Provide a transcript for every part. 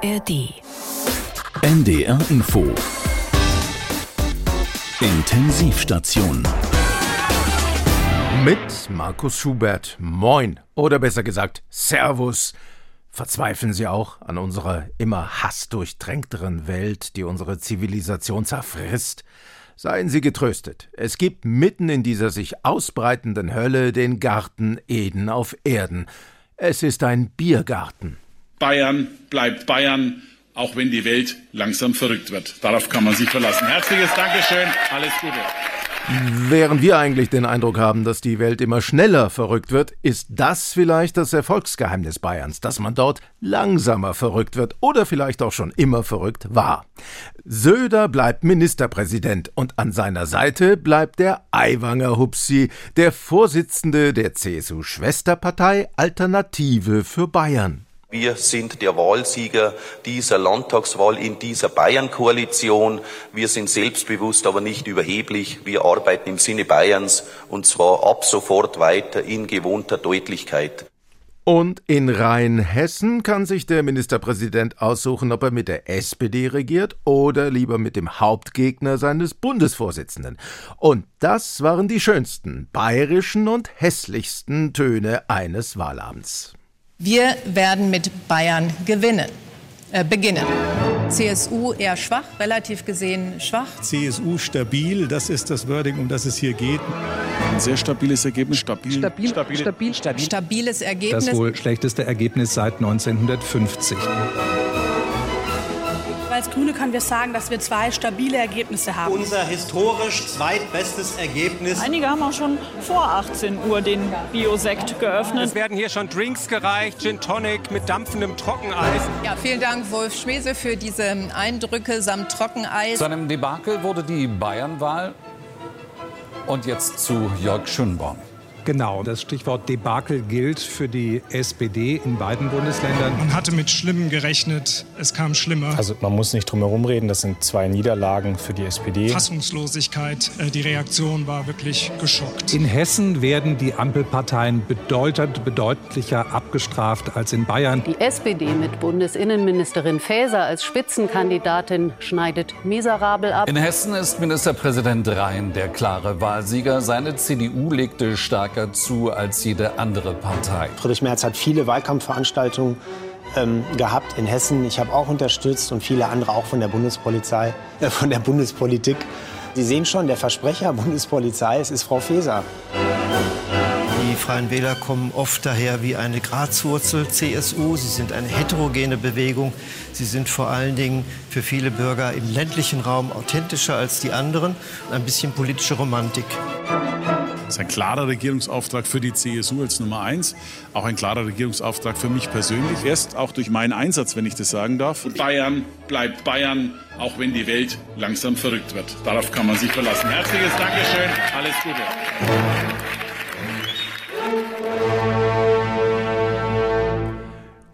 ARD. NDR Info. Intensivstation. Mit Markus Schubert. Moin. Oder besser gesagt, Servus. Verzweifeln Sie auch an unserer immer hassdurchträngteren Welt, die unsere Zivilisation zerfrisst? Seien Sie getröstet. Es gibt mitten in dieser sich ausbreitenden Hölle den Garten Eden auf Erden. Es ist ein Biergarten. Bayern bleibt Bayern, auch wenn die Welt langsam verrückt wird. Darauf kann man sich verlassen. Herzliches Dankeschön, alles Gute. Während wir eigentlich den Eindruck haben, dass die Welt immer schneller verrückt wird, ist das vielleicht das Erfolgsgeheimnis Bayerns, dass man dort langsamer verrückt wird oder vielleicht auch schon immer verrückt war. Söder bleibt Ministerpräsident und an seiner Seite bleibt der Aiwanger Hupsi, der Vorsitzende der CSU-Schwesterpartei Alternative für Bayern. Wir sind der Wahlsieger dieser Landtagswahl in dieser Bayern-Koalition. Wir sind selbstbewusst, aber nicht überheblich. Wir arbeiten im Sinne Bayerns und zwar ab sofort weiter in gewohnter Deutlichkeit. Und in Rheinhessen kann sich der Ministerpräsident aussuchen, ob er mit der SPD regiert oder lieber mit dem Hauptgegner seines Bundesvorsitzenden. Und das waren die schönsten, bayerischen und hässlichsten Töne eines Wahlabends. Wir werden mit Bayern gewinnen, äh, beginnen. CSU eher schwach, relativ gesehen schwach. CSU stabil, das ist das Wording, um das es hier geht. Ein sehr stabiles Ergebnis. Stabil. Stabil. Stabil. Stabil. Stabil. Stabiles Ergebnis. Das wohl schlechteste Ergebnis seit 1950. Als Grüne können wir sagen, dass wir zwei stabile Ergebnisse haben. Unser historisch zweitbestes Ergebnis. Einige haben auch schon vor 18 Uhr den Biosekt geöffnet. Es werden hier schon Drinks gereicht, Gin Tonic mit dampfendem Trockeneis. Ja, vielen Dank, Wolf Schmese, für diese Eindrücke samt Trockeneis. Zu einem Debakel wurde die Bayernwahl. Und jetzt zu Jörg Schönborn. Genau, das Stichwort Debakel gilt für die SPD in beiden Bundesländern. Man hatte mit Schlimmem gerechnet, es kam schlimmer. Also man muss nicht drum herum reden, das sind zwei Niederlagen für die SPD. Fassungslosigkeit, äh, die Reaktion war wirklich geschockt. In Hessen werden die Ampelparteien bedeutend bedeutlicher abgestraft als in Bayern. Die SPD mit Bundesinnenministerin Faeser als Spitzenkandidatin schneidet miserabel ab. In Hessen ist Ministerpräsident Rhein der klare Wahlsieger. Seine CDU legte stark stärker zu als jede andere Partei. Friedrich Merz hat viele Wahlkampfveranstaltungen ähm, gehabt in Hessen. Ich habe auch unterstützt und viele andere auch von der Bundespolizei, äh, von der Bundespolitik. Sie sehen schon, der Versprecher Bundespolizei, es ist Frau Faeser. Die Freien Wähler kommen oft daher wie eine Grazwurzel CSU. Sie sind eine heterogene Bewegung. Sie sind vor allen Dingen für viele Bürger im ländlichen Raum authentischer als die anderen. Ein bisschen politische Romantik. Das ist ein klarer Regierungsauftrag für die CSU als Nummer eins, auch ein klarer Regierungsauftrag für mich persönlich. Erst auch durch meinen Einsatz, wenn ich das sagen darf. Bayern bleibt Bayern, auch wenn die Welt langsam verrückt wird. Darauf kann man sich verlassen. Herzliches Dankeschön, alles Gute.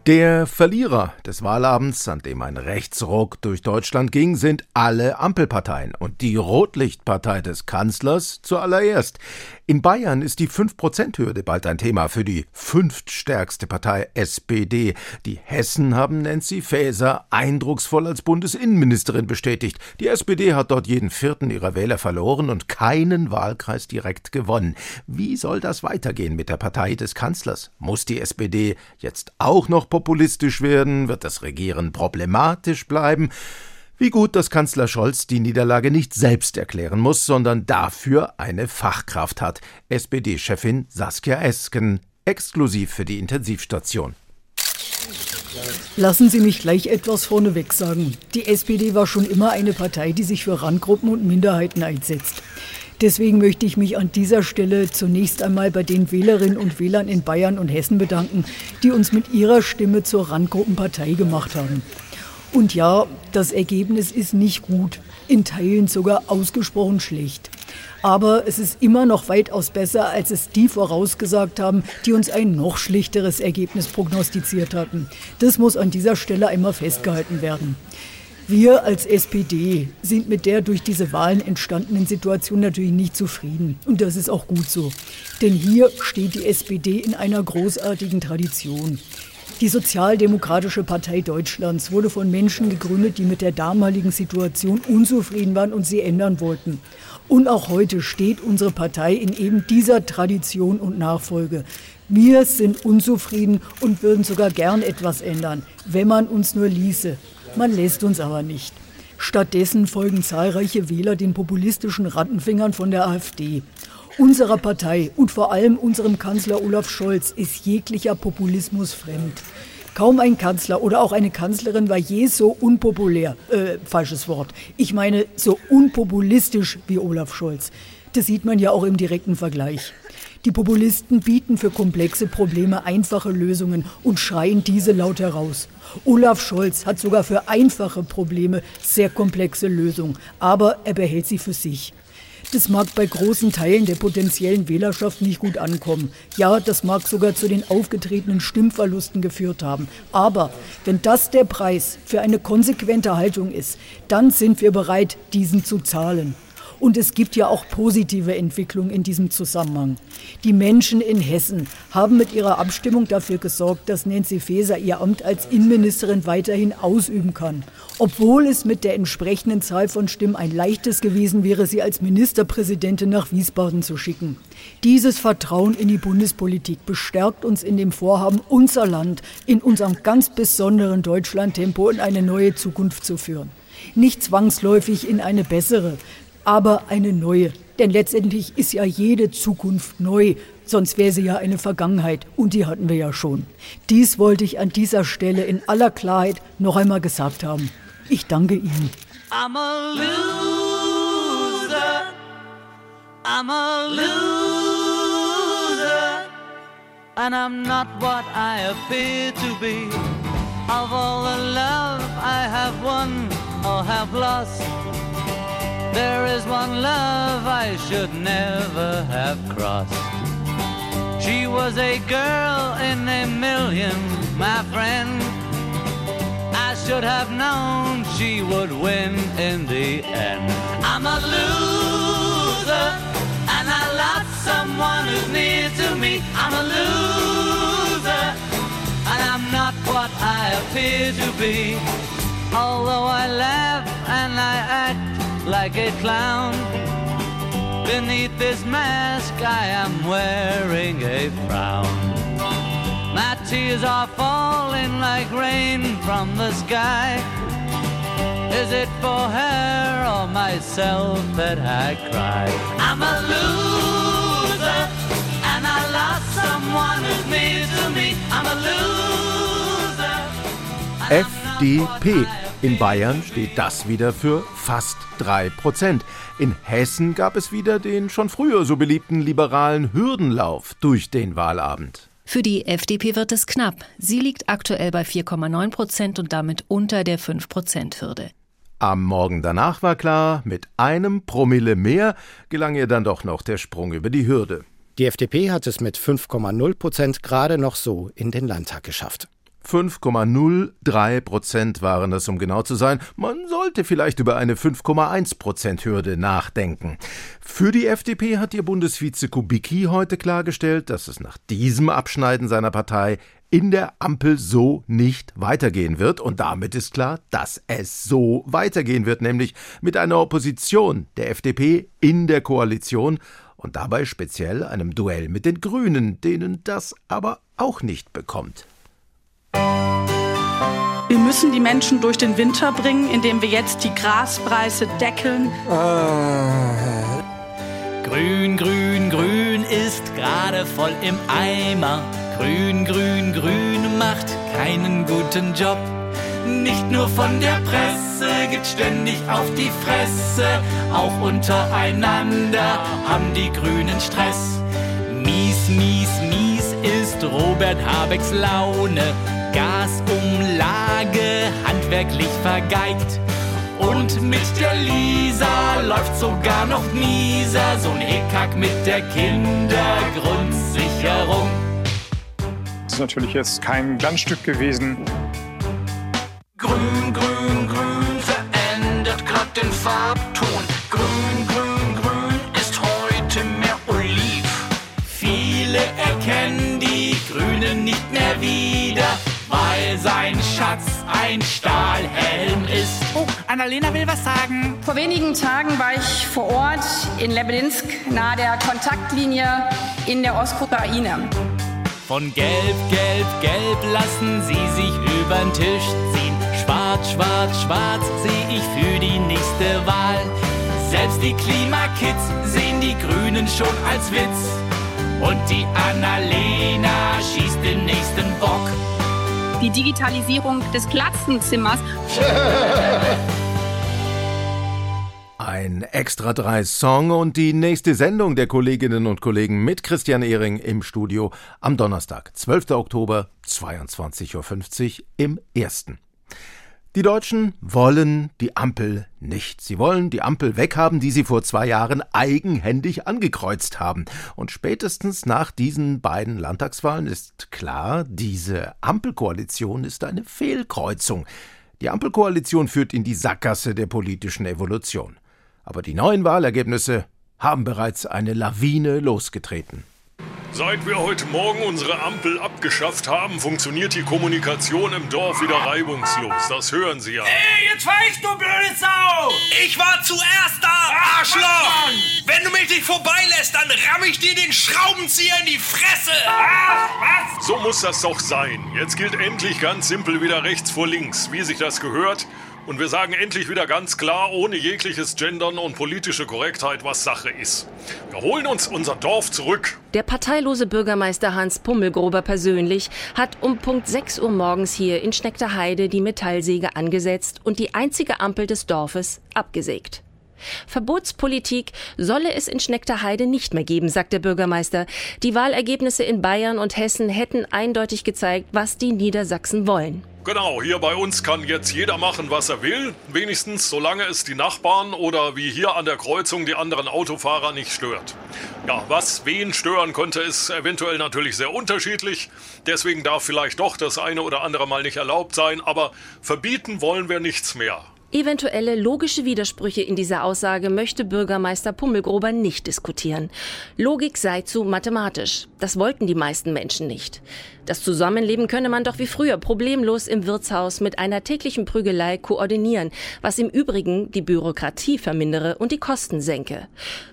Der Verlierer des Wahlabends, an dem ein Rechtsruck durch Deutschland ging, sind alle Ampelparteien und die Rotlichtpartei des Kanzlers zuallererst. In Bayern ist die 5%-Hürde bald ein Thema für die fünftstärkste Partei SPD. Die Hessen haben Nancy Faeser eindrucksvoll als Bundesinnenministerin bestätigt. Die SPD hat dort jeden vierten ihrer Wähler verloren und keinen Wahlkreis direkt gewonnen. Wie soll das weitergehen mit der Partei des Kanzlers? Muss die SPD jetzt auch noch populistisch werden? Wird das Regieren problematisch bleiben? Wie gut, dass Kanzler Scholz die Niederlage nicht selbst erklären muss, sondern dafür eine Fachkraft hat. SPD-Chefin Saskia Esken, exklusiv für die Intensivstation. Lassen Sie mich gleich etwas vorneweg sagen. Die SPD war schon immer eine Partei, die sich für Randgruppen und Minderheiten einsetzt. Deswegen möchte ich mich an dieser Stelle zunächst einmal bei den Wählerinnen und Wählern in Bayern und Hessen bedanken, die uns mit ihrer Stimme zur Randgruppenpartei gemacht haben. Und ja, das Ergebnis ist nicht gut, in Teilen sogar ausgesprochen schlecht. Aber es ist immer noch weitaus besser, als es die vorausgesagt haben, die uns ein noch schlechteres Ergebnis prognostiziert hatten. Das muss an dieser Stelle einmal festgehalten werden. Wir als SPD sind mit der durch diese Wahlen entstandenen Situation natürlich nicht zufrieden. Und das ist auch gut so. Denn hier steht die SPD in einer großartigen Tradition. Die Sozialdemokratische Partei Deutschlands wurde von Menschen gegründet, die mit der damaligen Situation unzufrieden waren und sie ändern wollten. Und auch heute steht unsere Partei in eben dieser Tradition und Nachfolge. Wir sind unzufrieden und würden sogar gern etwas ändern, wenn man uns nur ließe. Man lässt uns aber nicht. Stattdessen folgen zahlreiche Wähler den populistischen Rattenfingern von der AfD. Unserer Partei und vor allem unserem Kanzler Olaf Scholz ist jeglicher Populismus fremd. Kaum ein Kanzler oder auch eine Kanzlerin war je so unpopulär, äh, falsches Wort. Ich meine so unpopulistisch wie Olaf Scholz. Das sieht man ja auch im direkten Vergleich. Die Populisten bieten für komplexe Probleme einfache Lösungen und schreien diese laut heraus. Olaf Scholz hat sogar für einfache Probleme sehr komplexe Lösungen, aber er behält sie für sich. Das mag bei großen Teilen der potenziellen Wählerschaft nicht gut ankommen. Ja, das mag sogar zu den aufgetretenen Stimmverlusten geführt haben. Aber wenn das der Preis für eine konsequente Haltung ist, dann sind wir bereit, diesen zu zahlen. Und es gibt ja auch positive Entwicklungen in diesem Zusammenhang. Die Menschen in Hessen haben mit ihrer Abstimmung dafür gesorgt, dass Nancy Faeser ihr Amt als Innenministerin weiterhin ausüben kann. Obwohl es mit der entsprechenden Zahl von Stimmen ein leichtes gewesen wäre, sie als Ministerpräsidentin nach Wiesbaden zu schicken. Dieses Vertrauen in die Bundespolitik bestärkt uns in dem Vorhaben, unser Land in unserem ganz besonderen Deutschlandtempo in eine neue Zukunft zu führen. Nicht zwangsläufig in eine bessere, aber eine neue. Denn letztendlich ist ja jede Zukunft neu, sonst wäre sie ja eine Vergangenheit und die hatten wir ja schon. Dies wollte ich an dieser Stelle in aller Klarheit noch einmal gesagt haben. Ich danke Ihnen. I'm a loser. I'm a loser. And I'm not what I appear to be. Of all the love I have won or have lost. There is one love I should never have crossed. She was a girl in a million, my friend. I should have known she would win in the end. I'm a loser, and I lost someone who's near to me. I'm a loser, and I'm not what I appear to be. Although I laugh and I act like a clown. Beneath this mask, I am wearing a frown. My tears are falling like rain from the sky. Is it for her or myself that I cry? I'm a loser, and I lost someone who's near to me. I'm a loser. FDP. In Bayern steht das wieder für fast 3 Prozent. In Hessen gab es wieder den schon früher so beliebten liberalen Hürdenlauf durch den Wahlabend. Für die FDP wird es knapp. Sie liegt aktuell bei 4,9 Prozent und damit unter der 5-Prozent-Hürde. Am Morgen danach war klar, mit einem Promille mehr gelang ihr dann doch noch der Sprung über die Hürde. Die FDP hat es mit 5,0 Prozent gerade noch so in den Landtag geschafft. 5,03 Prozent waren es, um genau zu sein. Man sollte vielleicht über eine 5,1 Prozent Hürde nachdenken. Für die FDP hat ihr Bundesvize Kubicki heute klargestellt, dass es nach diesem Abschneiden seiner Partei in der Ampel so nicht weitergehen wird. Und damit ist klar, dass es so weitergehen wird, nämlich mit einer Opposition der FDP in der Koalition und dabei speziell einem Duell mit den Grünen, denen das aber auch nicht bekommt. Wir müssen die Menschen durch den Winter bringen, indem wir jetzt die Graspreise deckeln. Ah. Grün, grün, grün ist gerade voll im Eimer. Grün, grün, grün macht keinen guten Job. Nicht nur von der Presse gibt ständig auf die Fresse, auch untereinander haben die Grünen Stress. Mies, mies, mies ist Robert Habecks Laune. Gasumlage handwerklich vergeigt. Und mit der Lisa läuft sogar noch Mieser, so ein Hickhack mit der Kindergrundsicherung. Das ist natürlich jetzt kein Glanzstück gewesen. Grün, grün, grün verändert grad den Farbton. Nicht mehr wieder weil sein Schatz ein Stahlhelm ist. Oh, Annalena will was sagen. Vor wenigen Tagen war ich vor Ort in Lebedinsk nahe der Kontaktlinie in der Ostukraine. Von gelb, gelb, gelb lassen sie sich übern Tisch ziehen. Schwarz, schwarz, schwarz sehe ich für die nächste Wahl. Selbst die Klimakids sehen die Grünen schon als Witz. Und die Annalena schießt den nächsten Bock. Die Digitalisierung des Klassenzimmers. Ein extra drei Song und die nächste Sendung der Kolleginnen und Kollegen mit Christian Ehring im Studio am Donnerstag, 12. Oktober, 22.50 Uhr im ersten. Die Deutschen wollen die Ampel nicht. Sie wollen die Ampel weghaben, die sie vor zwei Jahren eigenhändig angekreuzt haben. Und spätestens nach diesen beiden Landtagswahlen ist klar, diese Ampelkoalition ist eine Fehlkreuzung. Die Ampelkoalition führt in die Sackgasse der politischen Evolution. Aber die neuen Wahlergebnisse haben bereits eine Lawine losgetreten. Seit wir heute Morgen unsere Ampel abgeschafft haben, funktioniert die Kommunikation im Dorf wieder reibungslos. Das hören Sie ja. Ey, jetzt weichst du, blöde Sau! Ich war zuerst da, Arschloch! Wenn du mich nicht vorbeilässt, dann ramm ich dir den Schraubenzieher in die Fresse! Ach, was? So muss das doch sein. Jetzt gilt endlich ganz simpel wieder rechts vor links, wie sich das gehört. Und wir sagen endlich wieder ganz klar, ohne jegliches Gendern und politische Korrektheit, was Sache ist. Wir holen uns unser Dorf zurück. Der parteilose Bürgermeister Hans Pummelgruber persönlich hat um Punkt 6 Uhr morgens hier in Schneckterheide die Metallsäge angesetzt und die einzige Ampel des Dorfes abgesägt. Verbotspolitik solle es in Schneckterheide nicht mehr geben, sagt der Bürgermeister. Die Wahlergebnisse in Bayern und Hessen hätten eindeutig gezeigt, was die Niedersachsen wollen. Genau, hier bei uns kann jetzt jeder machen, was er will, wenigstens solange es die Nachbarn oder wie hier an der Kreuzung die anderen Autofahrer nicht stört. Ja, was wen stören könnte, ist eventuell natürlich sehr unterschiedlich, deswegen darf vielleicht doch das eine oder andere mal nicht erlaubt sein, aber verbieten wollen wir nichts mehr. Eventuelle logische Widersprüche in dieser Aussage möchte Bürgermeister Pummelgruber nicht diskutieren. Logik sei zu mathematisch. Das wollten die meisten Menschen nicht. Das Zusammenleben könne man doch wie früher problemlos im Wirtshaus mit einer täglichen Prügelei koordinieren, was im Übrigen die Bürokratie vermindere und die Kosten senke.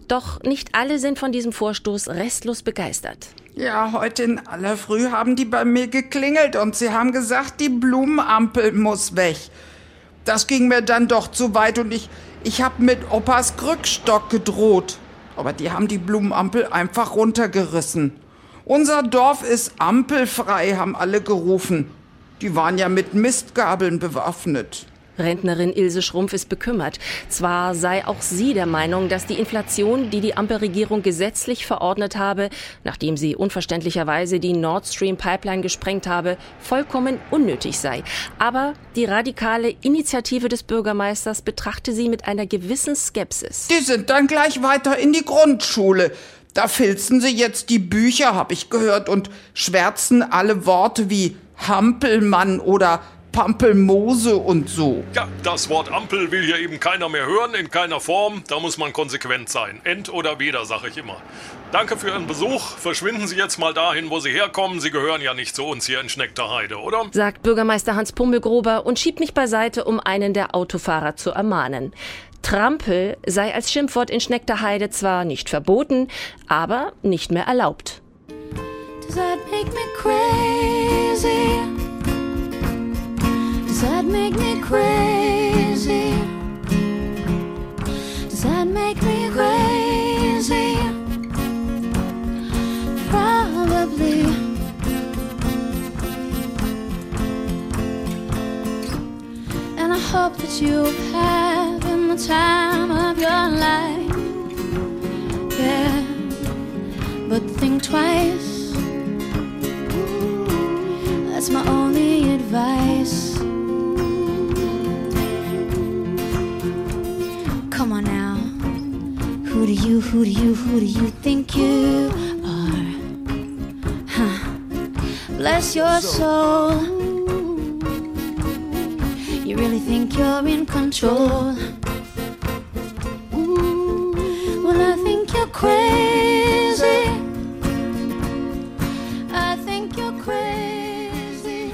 Doch nicht alle sind von diesem Vorstoß restlos begeistert. Ja, heute in aller Früh haben die bei mir geklingelt und sie haben gesagt, die Blumenampel muss weg das ging mir dann doch zu weit und ich, ich hab mit Opas Krückstock gedroht. Aber die haben die Blumenampel einfach runtergerissen. Unser Dorf ist ampelfrei, haben alle gerufen. Die waren ja mit Mistgabeln bewaffnet. Rentnerin Ilse Schrumpf ist bekümmert. Zwar sei auch sie der Meinung, dass die Inflation, die die Ampelregierung gesetzlich verordnet habe, nachdem sie unverständlicherweise die Nord Stream Pipeline gesprengt habe, vollkommen unnötig sei. Aber die radikale Initiative des Bürgermeisters betrachte sie mit einer gewissen Skepsis. Die sind dann gleich weiter in die Grundschule. Da filzen sie jetzt die Bücher, habe ich gehört, und schwärzen alle Worte wie Hampelmann oder Pampelmose und so. Ja, das Wort Ampel will hier eben keiner mehr hören, in keiner Form. Da muss man konsequent sein. End oder weder, sage ich immer. Danke für Ihren Besuch. Verschwinden Sie jetzt mal dahin, wo Sie herkommen. Sie gehören ja nicht zu uns hier in Schneckterheide, oder? Sagt Bürgermeister Hans Pummelgruber und schiebt mich beiseite, um einen der Autofahrer zu ermahnen. Trampel sei als Schimpfwort in Schneckterheide zwar nicht verboten, aber nicht mehr erlaubt. Does that make me crazy? Does that make me crazy? Does that make me crazy? Probably. And I hope that you have in the time of your life. Yeah, but think twice. That's my only advice. Who do you, who do you, who do you think you are? Huh. Bless your soul. You really think you're in control? Well, I think you're crazy. I think you're crazy.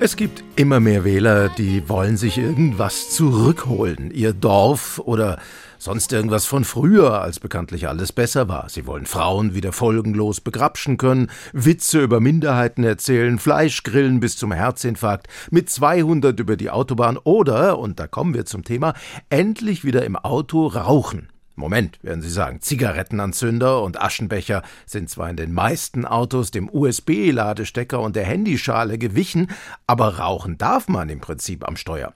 Es gibt immer mehr Wähler, die wollen sich irgendwas zurückholen. Ihr Dorf oder sonst irgendwas von früher, als bekanntlich alles besser war. Sie wollen Frauen wieder folgenlos begrapschen können, Witze über Minderheiten erzählen, Fleisch grillen bis zum Herzinfarkt, mit 200 über die Autobahn oder, und da kommen wir zum Thema, endlich wieder im Auto rauchen. Moment, werden Sie sagen, Zigarettenanzünder und Aschenbecher sind zwar in den meisten Autos dem USB-Ladestecker und der Handyschale gewichen, aber rauchen darf man im Prinzip am Steuer.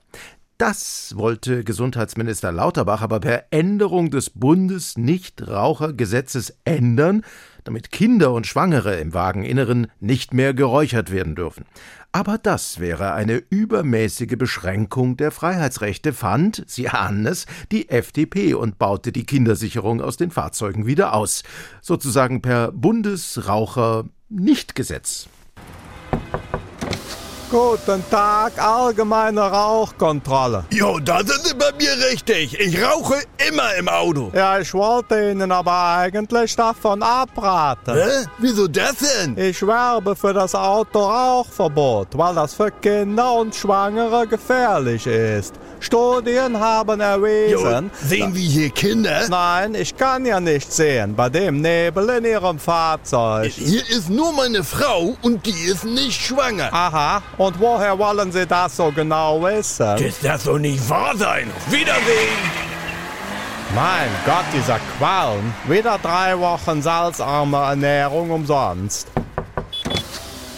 Das wollte Gesundheitsminister Lauterbach aber per Änderung des Bundesnichtrauchergesetzes ändern, damit Kinder und Schwangere im Wageninneren nicht mehr geräuchert werden dürfen. Aber das wäre eine übermäßige Beschränkung der Freiheitsrechte, fand, Sie ahnen es, die FDP und baute die Kindersicherung aus den Fahrzeugen wieder aus, sozusagen per Bundesraucher-Nichtgesetz. Guten Tag, allgemeine Rauchkontrolle. Jo, da sind Sie bei mir richtig. Ich rauche immer im Auto. Ja, ich wollte Ihnen aber eigentlich davon abraten. Hä? Wieso das denn? Ich werbe für das Autorauchverbot, weil das für Kinder und Schwangere gefährlich ist. Studien haben erwiesen. Jo, sehen wir hier Kinder? Nein, ich kann ja nicht sehen, bei dem Nebel in Ihrem Fahrzeug. Hier ist nur meine Frau und die ist nicht schwanger. Aha, und woher wollen Sie das so genau wissen? Das darf doch nicht wahr sein. Wiedersehen! Mein Gott, dieser Qualm. Wieder drei Wochen salzarme Ernährung umsonst.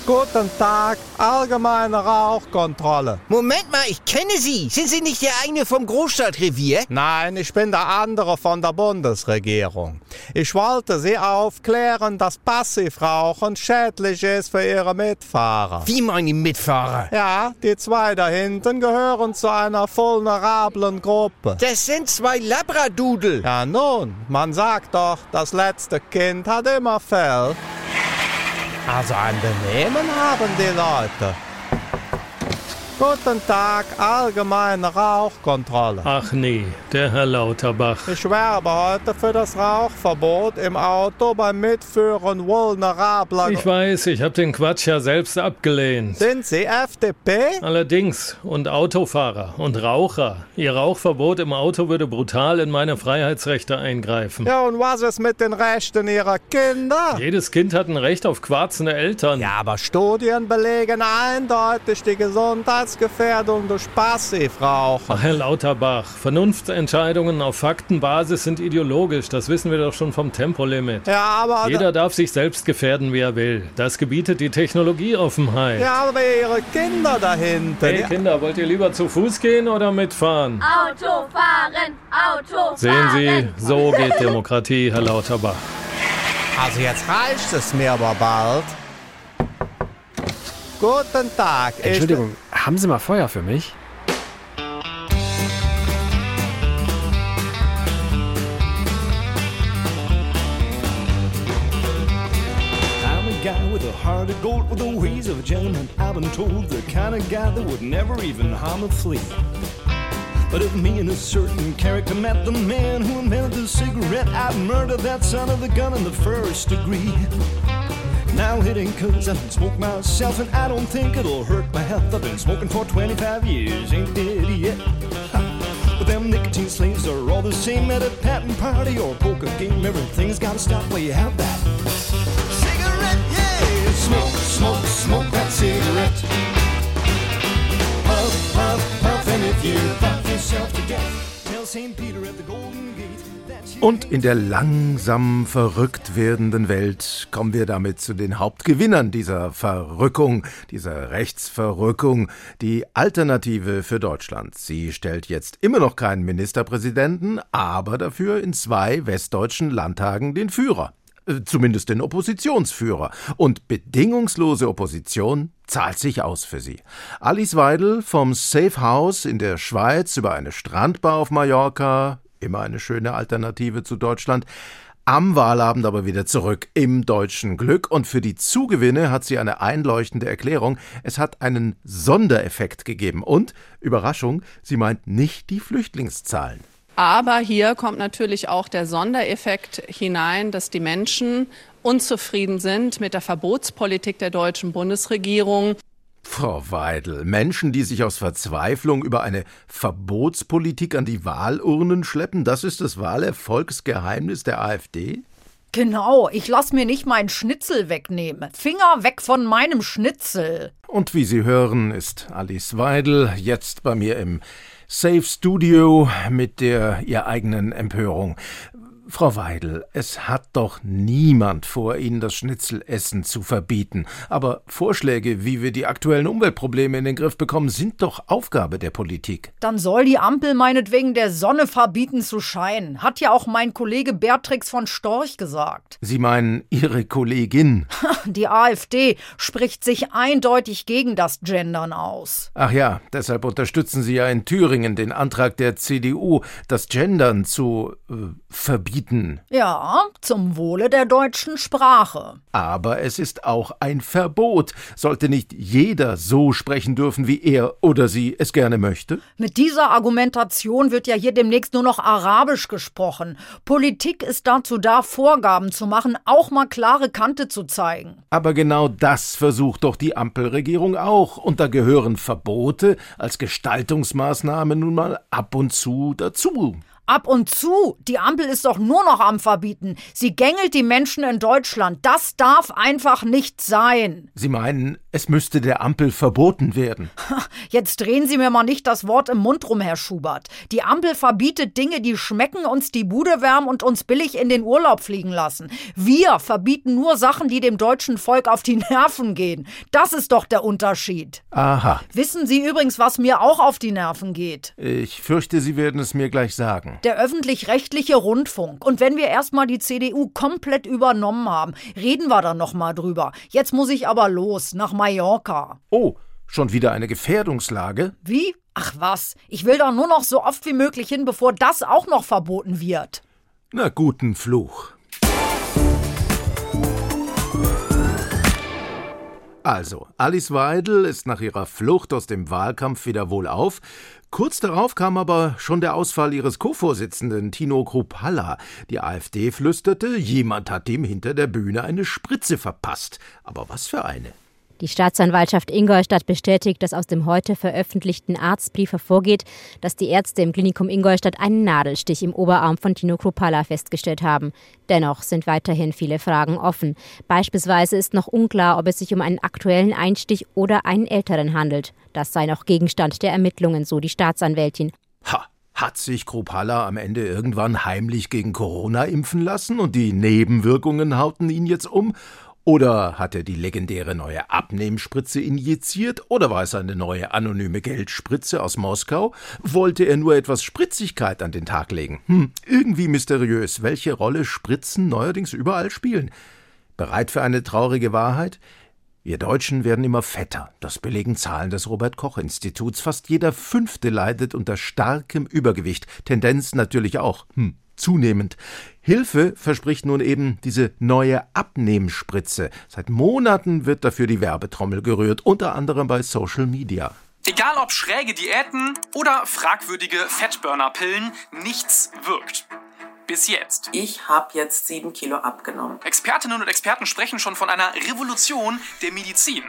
Guten Tag, allgemeine Rauchkontrolle. Moment mal, ich kenne Sie. Sind Sie nicht der eine vom Großstadtrevier? Nein, ich bin der andere von der Bundesregierung. Ich wollte Sie aufklären, dass Passivrauchen schädlich ist für Ihre Mitfahrer. Wie meine Mitfahrer? Ja, die zwei da hinten gehören zu einer vulnerablen Gruppe. Das sind zwei Labradudel. Ja nun, man sagt doch, das letzte Kind hat immer Fell. Also ein Benehmen haben die Leute. Guten Tag, allgemeine Rauchkontrolle. Ach nee, der Herr Lauterbach. Ich werbe heute für das Rauchverbot im Auto beim Mitführen vulnerabler... Ich weiß, ich habe den Quatsch ja selbst abgelehnt. Sind Sie FDP? Allerdings. Und Autofahrer und Raucher. Ihr Rauchverbot im Auto würde brutal in meine Freiheitsrechte eingreifen. Ja, und was ist mit den Rechten Ihrer Kinder? Jedes Kind hat ein Recht auf quarzende Eltern. Ja, aber Studien belegen eindeutig die Gesundheitsgefährdung durch Passivrauchen. Ach, Herr Lauterbach, Vernunftsentscheidungen auf Faktenbasis sind ideologisch. Das wissen wir doch schon vom Tempolimit. Ja, aber... Jeder darf sich selbst gefährden, wie er will. Das gebietet die Technologieoffenheit. Ja, aber Ihre Kinder da hinten... Hey ja. Kinder, wollt ihr lieber zu Fuß gehen oder mitfahren? Auto fahren, Auto Sehen Sie, fahren. so geht Demokratie, Herr Lauterbach. Also jetzt reicht es mir aber bald. Guten Tag. ich- Entschuldigung, haben Sie mal Feuer für mich? Heart of gold, with the ways of a gentleman. I've been told the kind of guy that would never even harm a flea. But if me and a certain character met the man who invented the cigarette, I'd murder that son of a gun in the first degree. Now it ain't cause I don't smoke myself, and I don't think it'll hurt my health. I've been smoking for 25 years, ain't dead yet. Ha. But them nicotine slaves are all the same at a patent party or poker game. Everything's gotta stop where you have that cigarette, yeah. Smoke, smoke, smoke that cigarette. Puff, puff, puff, and if you puff yourself to death, tell St. Peter at the Golden Gate Und in der langsam verrückt werdenden Welt kommen wir damit zu den Hauptgewinnern dieser Verrückung, dieser Rechtsverrückung, die Alternative für Deutschland. Sie stellt jetzt immer noch keinen Ministerpräsidenten, aber dafür in zwei westdeutschen Landtagen den Führer. Äh, Zumindest den Oppositionsführer. Und bedingungslose Opposition zahlt sich aus für sie. Alice Weidel vom Safe House in der Schweiz über eine Strandbar auf Mallorca, immer eine schöne Alternative zu Deutschland, am Wahlabend aber wieder zurück im deutschen Glück und für die Zugewinne hat sie eine einleuchtende Erklärung. Es hat einen Sondereffekt gegeben und, Überraschung, sie meint nicht die Flüchtlingszahlen. Aber hier kommt natürlich auch der Sondereffekt hinein, dass die Menschen unzufrieden sind mit der Verbotspolitik der deutschen Bundesregierung. Frau Weidel, Menschen, die sich aus Verzweiflung über eine Verbotspolitik an die Wahlurnen schleppen, das ist das Wahlerfolgsgeheimnis der AfD? Genau, ich lass mir nicht meinen Schnitzel wegnehmen. Finger weg von meinem Schnitzel. Und wie Sie hören, ist Alice Weidel jetzt bei mir im Safe Studio mit der ihr eigenen Empörung. Frau Weidel, es hat doch niemand vor, Ihnen das Schnitzelessen zu verbieten. Aber Vorschläge, wie wir die aktuellen Umweltprobleme in den Griff bekommen, sind doch Aufgabe der Politik. Dann soll die Ampel meinetwegen der Sonne verbieten zu scheinen. Hat ja auch mein Kollege Beatrix von Storch gesagt. Sie meinen Ihre Kollegin? Die AfD spricht sich eindeutig gegen das Gendern aus. Ach ja, deshalb unterstützen Sie ja in Thüringen den Antrag der CDU, das Gendern zu äh, verbieten verbieten. Ja, zum Wohle der deutschen Sprache. Aber es ist auch ein Verbot. Sollte nicht jeder so sprechen dürfen, wie er oder sie es gerne möchte? Mit dieser Argumentation wird ja hier demnächst nur noch Arabisch gesprochen. Politik ist dazu da, Vorgaben zu machen, auch mal klare Kante zu zeigen. Aber genau das versucht doch die Ampelregierung auch. Und da gehören Verbote als Gestaltungsmaßnahme nun mal ab und zu dazu. Ab und zu. Die Ampel ist doch nur noch am Verbieten. Sie gängelt die Menschen in Deutschland. Das darf einfach nicht sein. Sie meinen, es müsste der Ampel verboten werden. Jetzt drehen Sie mir mal nicht das Wort im Mund rum, Herr Schubert. Die Ampel verbietet Dinge, die schmecken, uns die Bude wärmen und uns billig in den Urlaub fliegen lassen. Wir verbieten nur Sachen, die dem deutschen Volk auf die Nerven gehen. Das ist doch der Unterschied. Aha. Wissen Sie übrigens, was mir auch auf die Nerven geht? Ich fürchte, Sie werden es mir gleich sagen. Der öffentlich-rechtliche Rundfunk. Und wenn wir erstmal die CDU komplett übernommen haben, reden wir dann nochmal drüber. Jetzt muss ich aber los, nach Mallorca. Oh, schon wieder eine Gefährdungslage? Wie? Ach was, ich will da nur noch so oft wie möglich hin, bevor das auch noch verboten wird. Na guten Fluch. Also, Alice Weidel ist nach ihrer Flucht aus dem Wahlkampf wieder wohlauf. Kurz darauf kam aber schon der Ausfall ihres Co-Vorsitzenden Tino Kruppalla. Die AfD flüsterte, jemand hat ihm hinter der Bühne eine Spritze verpasst. Aber was für eine? Die Staatsanwaltschaft Ingolstadt bestätigt, dass aus dem heute veröffentlichten Arztbrief hervorgeht, dass die Ärzte im Klinikum Ingolstadt einen Nadelstich im Oberarm von Tino Kruppalla festgestellt haben. Dennoch sind weiterhin viele Fragen offen. Beispielsweise ist noch unklar, ob es sich um einen aktuellen Einstich oder einen älteren handelt. Das sei noch Gegenstand der Ermittlungen, so die Staatsanwältin. Ha, hat sich Kruppalla am Ende irgendwann heimlich gegen Corona impfen lassen und die Nebenwirkungen hauten ihn jetzt um? Oder hat er die legendäre neue Abnehmspritze injiziert? Oder war es eine neue anonyme Geldspritze aus Moskau? Wollte er nur etwas Spritzigkeit an den Tag legen? Hm, irgendwie mysteriös, welche Rolle Spritzen neuerdings überall spielen. Bereit für eine traurige Wahrheit? Wir Deutschen werden immer fetter. Das belegen Zahlen des Robert Koch Instituts. Fast jeder Fünfte leidet unter starkem Übergewicht. Tendenz natürlich auch. Hm, zunehmend. Hilfe verspricht nun eben diese neue Abnehmspritze. Seit Monaten wird dafür die Werbetrommel gerührt, unter anderem bei Social Media. Egal ob schräge Diäten oder fragwürdige Fettburner-Pillen, nichts wirkt. Bis jetzt. Ich habe jetzt sieben Kilo abgenommen. Expertinnen und Experten sprechen schon von einer Revolution der Medizin.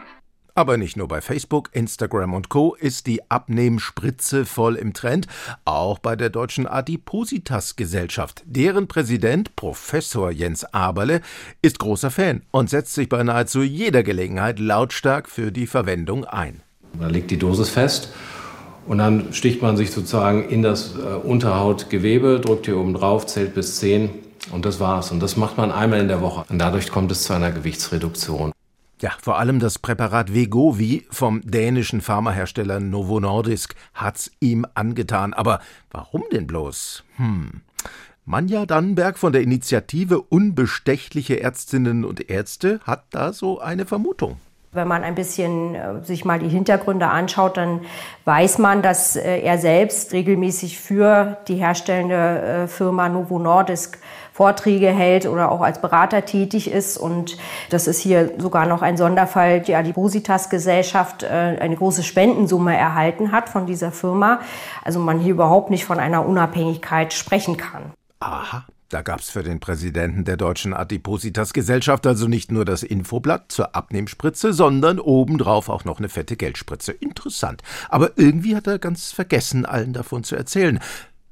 Aber nicht nur bei Facebook, Instagram und Co. ist die Abnehmspritze voll im Trend, auch bei der Deutschen Adipositas Gesellschaft. Deren Präsident, Professor Jens Aberle, ist großer Fan und setzt sich bei nahezu jeder Gelegenheit lautstark für die Verwendung ein. Da liegt die Dosis fest und dann sticht man sich sozusagen in das äh, Unterhautgewebe, drückt hier oben drauf, zählt bis 10 und das war's. Und das macht man einmal in der Woche. Und dadurch kommt es zu einer Gewichtsreduktion. Ja, vor allem das Präparat Vegovi vom dänischen Pharmahersteller Novo Nordisk hat's ihm angetan. Aber warum denn bloß? Hm. Manja Dannenberg von der Initiative Unbestechliche Ärztinnen und Ärzte hat da so eine Vermutung. Wenn man ein bisschen äh, sich mal die Hintergründe anschaut, dann weiß man, dass äh, er selbst regelmäßig für die herstellende äh, Firma Novo Nordisk Vorträge hält oder auch als Berater tätig ist. Und das ist hier sogar noch ein Sonderfall, die Adipositas Gesellschaft eine große Spendensumme erhalten hat von dieser Firma. Also man hier überhaupt nicht von einer Unabhängigkeit sprechen kann. Aha, Da gab's für den Präsidenten der Deutschen Adipositas-Gesellschaft also nicht nur das Infoblatt zur Abnehmspritze, sondern obendrauf auch noch eine fette Geldspritze. Interessant. Aber irgendwie hat er ganz vergessen, allen davon zu erzählen.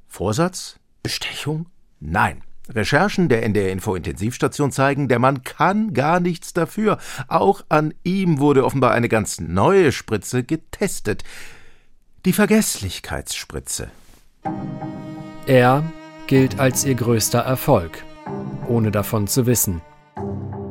Vorsatz? Bestechung? Nein. Recherchen der NDR Info Intensivstation zeigen, der Mann kann gar nichts dafür. Auch an ihm wurde offenbar eine ganz neue Spritze getestet. Die Vergesslichkeitsspritze. Er gilt als ihr größter Erfolg, ohne davon zu wissen.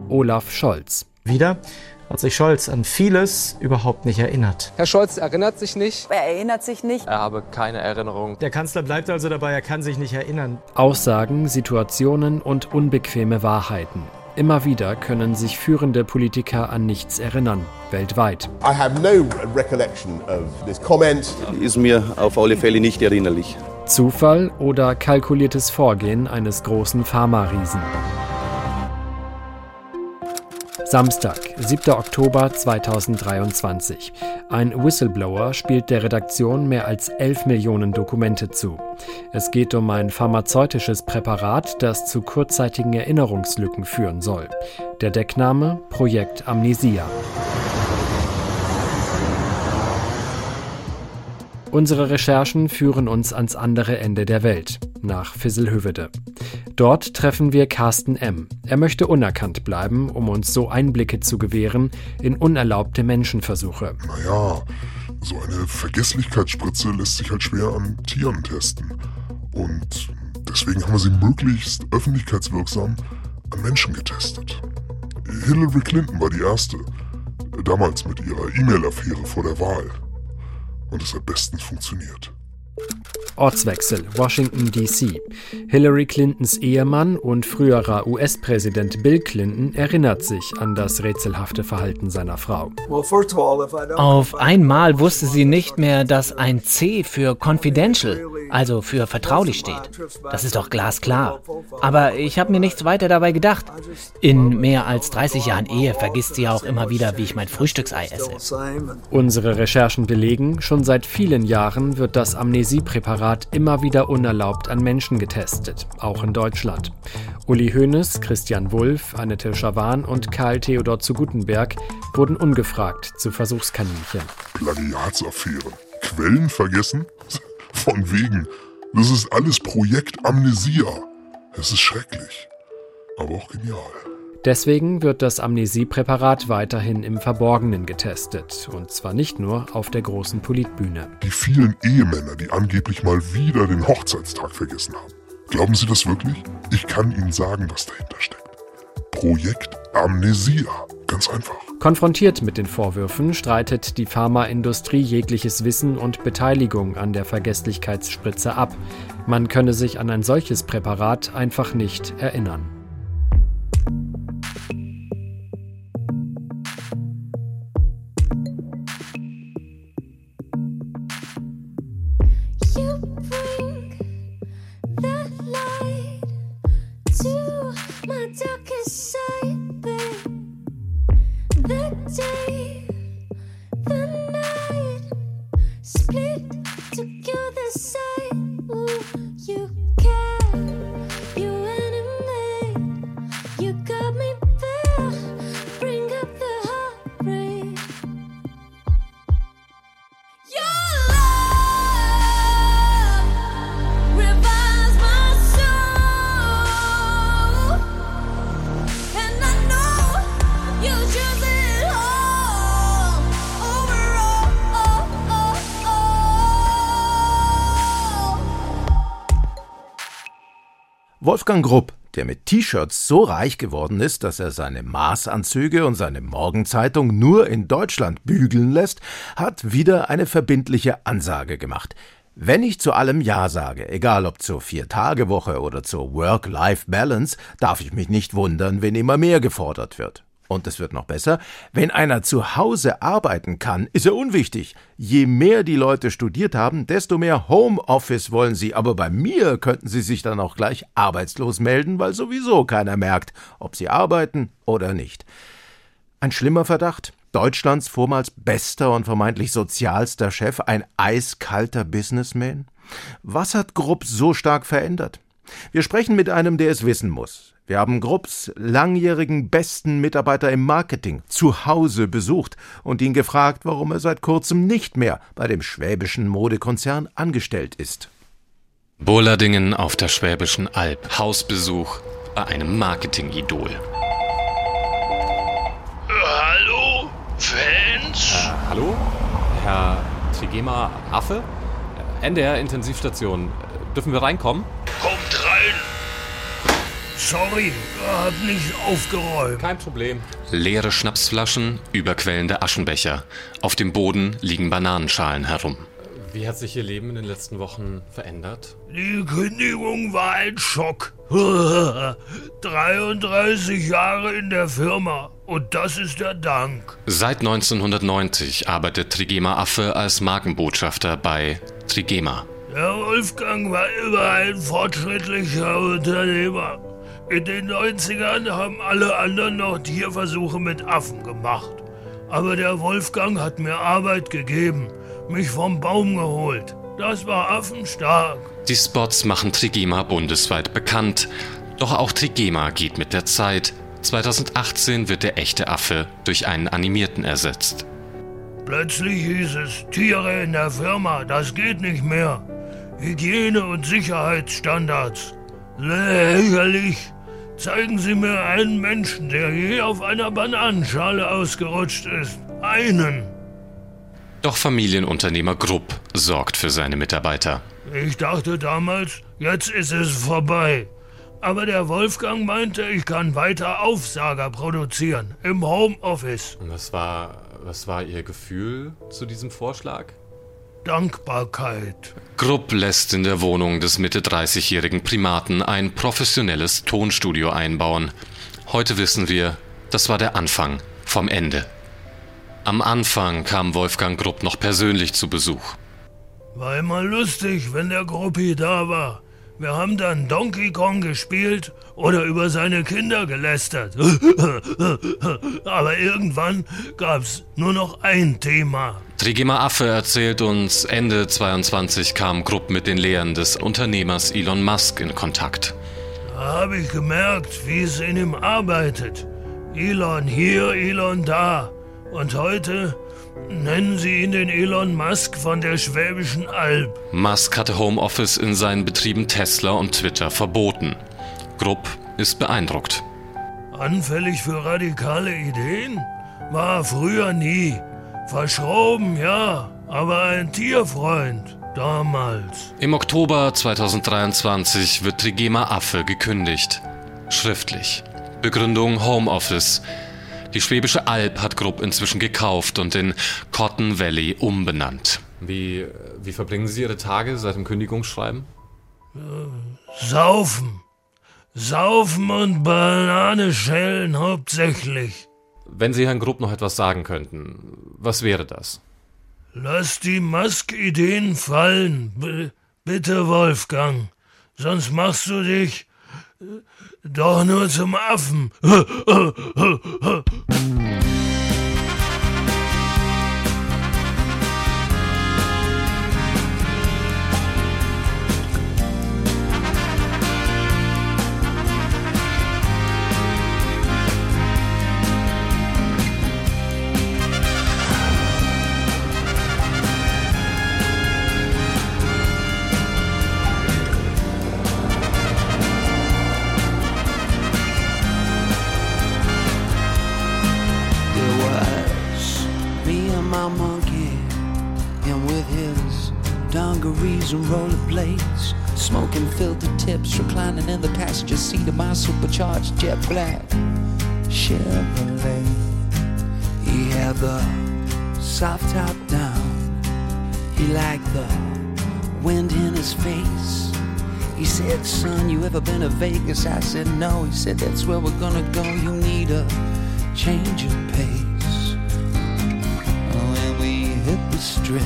Olaf Scholz. Wieder hat sich Scholz an vieles überhaupt nicht erinnert. Herr Scholz erinnert sich nicht. Er erinnert sich nicht. Er habe keine Erinnerung. Der Kanzler bleibt also dabei, er kann sich nicht erinnern. Aussagen, Situationen und unbequeme Wahrheiten. Immer wieder können sich führende Politiker an nichts erinnern, weltweit. I have no recollection of this comment. Ist mir auf alle Fälle nicht erinnerlich. Zufall oder kalkuliertes Vorgehen eines großen Pharma-Riesen. Samstag, 7. Oktober 2023. Ein Whistleblower spielt der Redaktion mehr als 11 Millionen Dokumente zu. Es geht um ein pharmazeutisches Präparat, das zu kurzzeitigen Erinnerungslücken führen soll. Der Deckname Projekt Amnesia. Unsere Recherchen führen uns ans andere Ende der Welt, nach Fisselhövede. Dort treffen wir Carsten M. Er möchte unerkannt bleiben, um uns so Einblicke zu gewähren in unerlaubte Menschenversuche. Naja, so eine Vergesslichkeitsspritze lässt sich halt schwer an Tieren testen. Und deswegen haben wir sie möglichst öffentlichkeitswirksam an Menschen getestet. Hillary Clinton war die erste, damals mit ihrer E-Mail-Affäre vor der Wahl und es hat bestens funktioniert. Ortswechsel, Washington, D.C. Hillary Clintons Ehemann und früherer US-Präsident Bill Clinton erinnert sich an das rätselhafte Verhalten seiner Frau. Auf einmal wusste sie nicht mehr, dass ein C für confidential, also für vertraulich steht. Das ist doch glasklar. Aber ich habe mir nichts weiter dabei gedacht. In mehr als 30 Jahren Ehe vergisst sie auch immer wieder, wie ich mein Frühstücksei esse. Unsere Recherchen belegen, schon seit vielen Jahren wird das Amnesiepräparat immer wieder unerlaubt an Menschen getestet, auch in Deutschland. Uli Hoeneß, Christian Wulff, Annette Schawan und Karl Theodor zu Gutenberg wurden ungefragt zu Versuchskaninchen. Plagiatsaffären. Quellen vergessen? Von wegen. Das ist alles Projekt Amnesia. Es ist schrecklich, aber auch genial. Deswegen wird das Amnesiepräparat weiterhin im Verborgenen getestet. Und zwar nicht nur auf der großen Politbühne. Die vielen Ehemänner, die angeblich mal wieder den Hochzeitstag vergessen haben. Glauben Sie das wirklich? Ich kann Ihnen sagen, was dahinter steckt. Projekt Amnesia. Ganz einfach. Konfrontiert mit den Vorwürfen streitet die Pharmaindustrie jegliches Wissen und Beteiligung an der Vergesslichkeitsspritze ab. Man könne sich an ein solches Präparat einfach nicht erinnern. Wolfgang Grupp, der mit T-Shirts so reich geworden ist, dass er seine Maßanzüge und seine Morgenzeitung nur in Deutschland bügeln lässt, hat wieder eine verbindliche Ansage gemacht. Wenn ich zu allem Ja sage, egal ob zur Vier-Tage-Woche oder zur Work-Life-Balance, darf ich mich nicht wundern, wenn immer mehr gefordert wird. Und es wird noch besser, wenn einer zu Hause arbeiten kann, ist er unwichtig. Je mehr die Leute studiert haben, desto mehr Homeoffice wollen sie. Aber bei mir könnten sie sich dann auch gleich arbeitslos melden, weil sowieso keiner merkt, ob sie arbeiten oder nicht. Ein schlimmer Verdacht. Deutschlands vormals bester und vermeintlich sozialster Chef, ein eiskalter Businessman? Was hat Grupp so stark verändert? Wir sprechen mit einem, der es wissen muss. Wir haben Grupps langjährigen besten Mitarbeiter im Marketing zu Hause besucht und ihn gefragt, warum er seit kurzem nicht mehr bei dem schwäbischen Modekonzern angestellt ist. Burladingen auf der Schwäbischen Alb. Hausbesuch bei einem Marketing-Idol. Hallo, Fans? Äh, hallo, Herr Trigema Affe? NDR Intensivstation. Dürfen wir reinkommen? Sorry, hab nicht aufgeräumt. Kein Problem. Leere Schnapsflaschen, überquellende Aschenbecher. Auf dem Boden liegen Bananenschalen herum. Wie hat sich Ihr Leben in den letzten Wochen verändert? Die Kündigung war ein Schock. 33 Jahre in der Firma und das ist der Dank. Seit 1990 arbeitet Trigema Affe als Markenbotschafter bei Trigema. Der Wolfgang war immer ein fortschrittlicher Unternehmer. In den 90ern haben alle anderen noch Tierversuche mit Affen gemacht. Aber der Wolfgang hat mir Arbeit gegeben, mich vom Baum geholt. Das war affenstark. Die Spots machen Trigema bundesweit bekannt. Doch auch Trigema geht mit der Zeit. 2018 wird der echte Affe durch einen animierten ersetzt. Plötzlich hieß es, Tiere in der Firma, das geht nicht mehr. Hygiene- und Sicherheitsstandards. Lächerlich. Zeigen Sie mir einen Menschen, der je auf einer Bananenschale ausgerutscht ist. Einen. Doch Familienunternehmer Grupp sorgt für seine Mitarbeiter. Ich dachte damals, jetzt ist es vorbei. Aber der Wolfgang meinte, ich kann weiter Aufsager produzieren im Homeoffice. Und was war, was war Ihr Gefühl zu diesem Vorschlag? Dankbarkeit. Grupp lässt in der Wohnung des Mitte 30-jährigen Primaten ein professionelles Tonstudio einbauen. Heute wissen wir, das war der Anfang vom Ende. Am Anfang kam Wolfgang Grupp noch persönlich zu Besuch. War immer lustig, wenn der Gruppi da war. Wir haben dann Donkey Kong gespielt oder über seine Kinder gelästert. Aber irgendwann gab's nur noch ein Thema. Trigema Affe erzählt uns, Ende 22 kam Grupp mit den Lehren des Unternehmers Elon Musk in Kontakt. Da habe ich gemerkt, wie es in ihm arbeitet. Elon hier, Elon da. Und heute nennen sie ihn den Elon Musk von der Schwäbischen Alb. Musk hatte Homeoffice in seinen Betrieben Tesla und Twitter verboten. Grupp ist beeindruckt. Anfällig für radikale Ideen? War früher nie. Verschroben, ja, aber ein Tierfreund. Damals. Im Oktober 2023 wird Trigema Affe gekündigt. Schriftlich. Begründung Homeoffice. Die Schwäbische Alb hat Grupp inzwischen gekauft und in Cotton Valley umbenannt. Wie, wie verbringen Sie Ihre Tage seit dem Kündigungsschreiben? Saufen. Saufen und Banane schälen hauptsächlich. Wenn Sie Herrn Grupp noch etwas sagen könnten, was wäre das? Lass die Mask-Ideen fallen, B bitte Wolfgang. Sonst machst du dich äh, doch nur zum Affen. supercharged jet black Chevrolet. He had the soft top down. He liked the wind in his face. He said, Son, you ever been to Vegas? I said, No. He said, That's where we're gonna go. You need a change of pace. Oh, and we hit the strip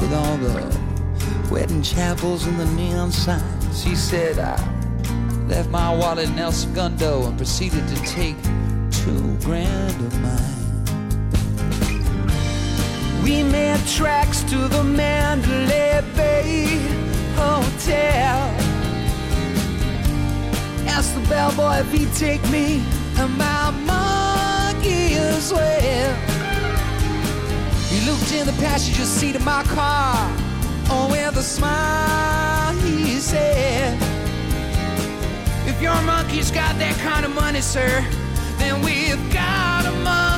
with all the wedding chapels and the neon signs. He said, I left my wallet in El Segundo and proceeded to take two grand of mine. We made tracks to the Mandalay Bay Hotel. Ask the bellboy if he'd take me and my monkey as well. He looked in the passenger seat of my car. Oh, with a smile, he said, monkey's got that kind of money, sir, then we've got a monkey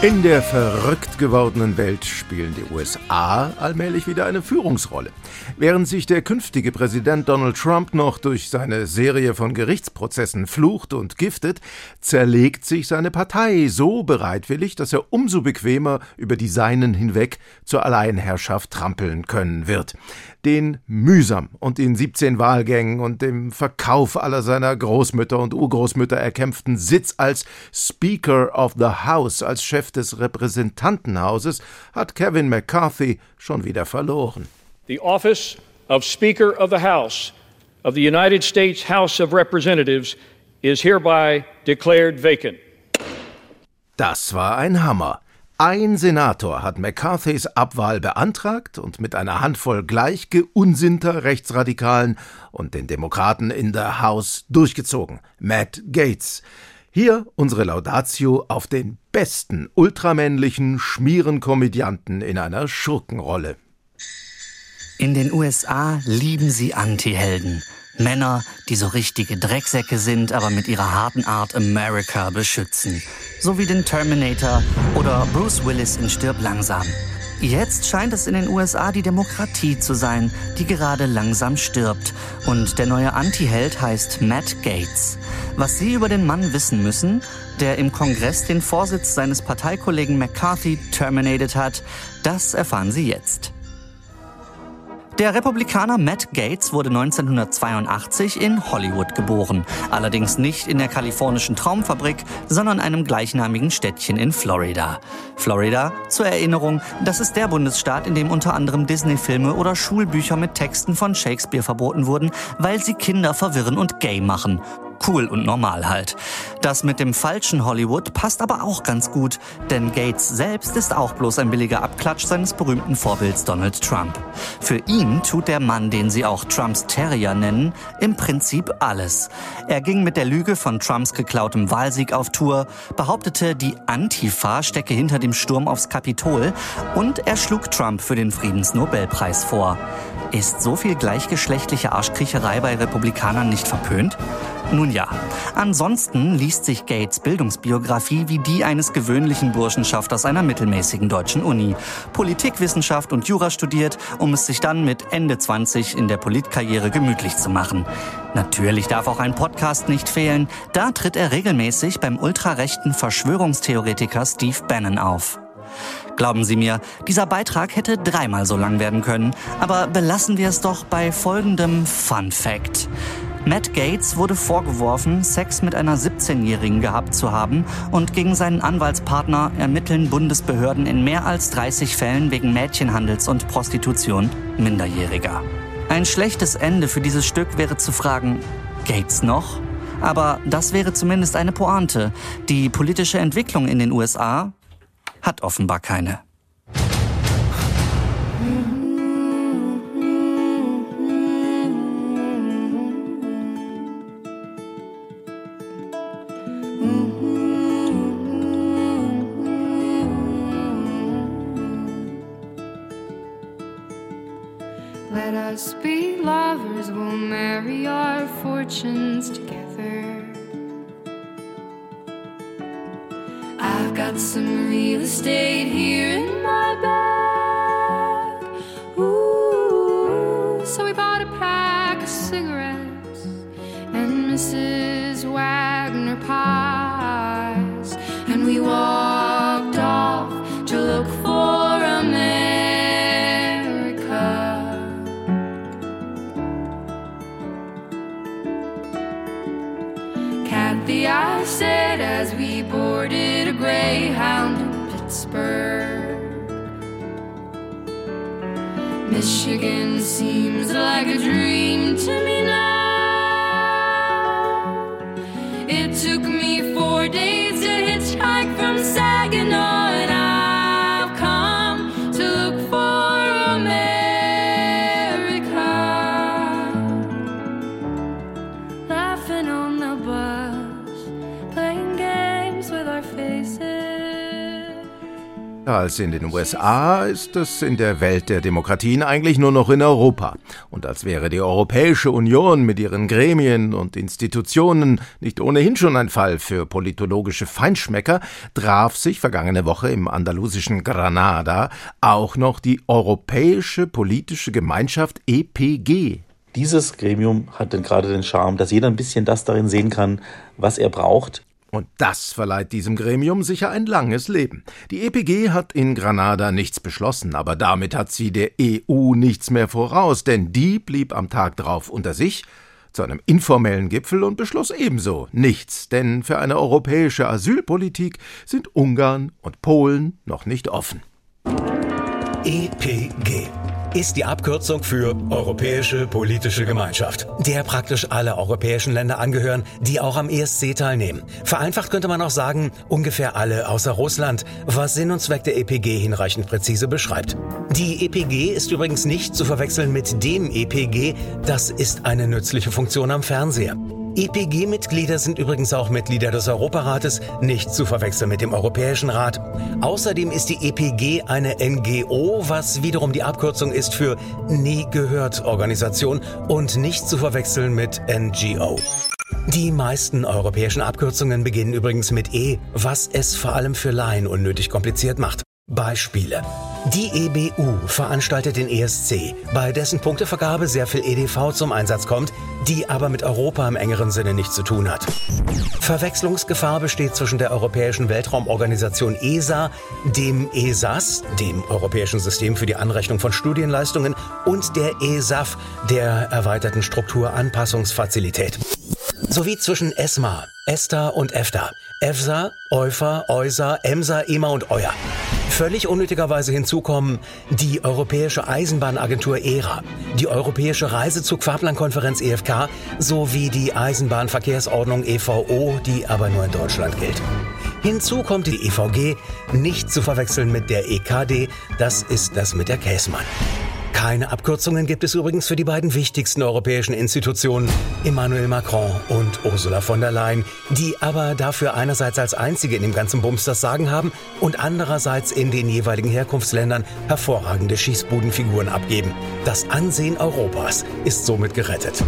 In der verrückt gewordenen Welt spielen die USA allmählich wieder eine Führungsrolle. Während sich der künftige Präsident Donald Trump noch durch seine Serie von Gerichtsprozessen flucht und giftet, zerlegt sich seine Partei so bereitwillig, dass er umso bequemer über die Seinen hinweg zur Alleinherrschaft trampeln können wird den mühsam und in 17 Wahlgängen und dem Verkauf aller seiner Großmütter und Urgroßmütter erkämpften Sitz als Speaker of the House, als Chef des Repräsentantenhauses, hat Kevin McCarthy schon wieder verloren. The office of Speaker of the House of the United States House of Representatives is hereby declared vacant. Das war ein Hammer. Ein Senator hat McCarthys Abwahl beantragt und mit einer Handvoll gleichgeunnsinnter Rechtsradikalen und den Demokraten in der House durchgezogen. Matt Gates. Hier unsere Laudatio auf den besten ultramännlichen Schmierenkomödianten in einer Schurkenrolle. In den USA lieben sie Antihelden. Männer, die so richtige Drecksäcke sind, aber mit ihrer harten Art America beschützen. So wie den Terminator oder Bruce Willis in Stirb langsam. Jetzt scheint es in den USA die Demokratie zu sein, die gerade langsam stirbt. Und der neue Antiheld heißt Matt Gates. Was Sie über den Mann wissen müssen, der im Kongress den Vorsitz seines Parteikollegen McCarthy terminated hat, das erfahren Sie jetzt. Der Republikaner Matt Gates wurde 1982 in Hollywood geboren. Allerdings nicht in der kalifornischen Traumfabrik, sondern einem gleichnamigen Städtchen in Florida. Florida, zur Erinnerung, das ist der Bundesstaat, in dem unter anderem Disney-Filme oder Schulbücher mit Texten von Shakespeare verboten wurden, weil sie Kinder verwirren und gay machen cool und normal halt. Das mit dem falschen Hollywood passt aber auch ganz gut, denn Gates selbst ist auch bloß ein billiger Abklatsch seines berühmten Vorbilds Donald Trump. Für ihn tut der Mann, den sie auch Trumps Terrier nennen, im Prinzip alles. Er ging mit der Lüge von Trumps geklautem Wahlsieg auf Tour, behauptete, die Antifa stecke hinter dem Sturm aufs Kapitol und er schlug Trump für den Friedensnobelpreis vor. Ist so viel gleichgeschlechtliche Arschkriecherei bei Republikanern nicht verpönt? Nun ja, ansonsten liest sich Gates Bildungsbiografie wie die eines gewöhnlichen Burschenschafters einer mittelmäßigen deutschen Uni. Politikwissenschaft und Jura studiert, um es sich dann mit Ende 20 in der Politkarriere gemütlich zu machen. Natürlich darf auch ein Podcast nicht fehlen. Da tritt er regelmäßig beim ultrarechten Verschwörungstheoretiker Steve Bannon auf. Glauben Sie mir, dieser Beitrag hätte dreimal so lang werden können. Aber belassen wir es doch bei folgendem Fun Fact. Matt Gates wurde vorgeworfen, Sex mit einer 17-Jährigen gehabt zu haben und gegen seinen Anwaltspartner ermitteln Bundesbehörden in mehr als 30 Fällen wegen Mädchenhandels und Prostitution Minderjähriger. Ein schlechtes Ende für dieses Stück wäre zu fragen, Gates noch? Aber das wäre zumindest eine Pointe. Die politische Entwicklung in den USA hat offenbar keine. In den USA ist es in der Welt der Demokratien eigentlich nur noch in Europa. Und als wäre die Europäische Union mit ihren Gremien und Institutionen nicht ohnehin schon ein Fall für politologische Feinschmecker, traf sich vergangene Woche im andalusischen Granada auch noch die Europäische Politische Gemeinschaft EPG. Dieses Gremium hat dann gerade den Charme, dass jeder ein bisschen das darin sehen kann, was er braucht. Und das verleiht diesem Gremium sicher ein langes Leben. Die EPG hat in Granada nichts beschlossen, aber damit hat sie der EU nichts mehr voraus, denn die blieb am Tag drauf unter sich zu einem informellen Gipfel und beschloss ebenso nichts, denn für eine europäische Asylpolitik sind Ungarn und Polen noch nicht offen. EPG ist die Abkürzung für Europäische Politische Gemeinschaft, der praktisch alle europäischen Länder angehören, die auch am ESC teilnehmen. Vereinfacht könnte man auch sagen, ungefähr alle außer Russland, was Sinn und Zweck der EPG hinreichend präzise beschreibt. Die EPG ist übrigens nicht zu verwechseln mit dem EPG, das ist eine nützliche Funktion am Fernseher. EPG-Mitglieder sind übrigens auch Mitglieder des Europarates, nicht zu verwechseln mit dem Europäischen Rat. Außerdem ist die EPG eine NGO, was wiederum die Abkürzung ist für Nie gehört Organisation und nicht zu verwechseln mit NGO. Die meisten europäischen Abkürzungen beginnen übrigens mit E, was es vor allem für Laien unnötig kompliziert macht. Beispiele. Die EBU veranstaltet den ESC, bei dessen Punktevergabe sehr viel EDV zum Einsatz kommt, die aber mit Europa im engeren Sinne nichts zu tun hat. Verwechslungsgefahr besteht zwischen der Europäischen Weltraumorganisation ESA, dem ESAS, dem Europäischen System für die Anrechnung von Studienleistungen, und der ESAF, der erweiterten Strukturanpassungsfazilität. Sowie zwischen ESMA, ESTA und EFTA, EFSA, EUFA, EUSA, EMSA, EMA und EUA. Völlig unnötigerweise hinzukommen die Europäische Eisenbahnagentur ERA, die Europäische Reisezugfahrplankonferenz EFK sowie die Eisenbahnverkehrsordnung EVO, die aber nur in Deutschland gilt. Hinzu kommt die EVG, nicht zu verwechseln mit der EKD, das ist das mit der Käsmann. Keine Abkürzungen gibt es übrigens für die beiden wichtigsten europäischen Institutionen, Emmanuel Macron und Ursula von der Leyen, die aber dafür einerseits als einzige in dem ganzen Bums das Sagen haben und andererseits in den jeweiligen Herkunftsländern hervorragende Schießbudenfiguren abgeben. Das Ansehen Europas ist somit gerettet.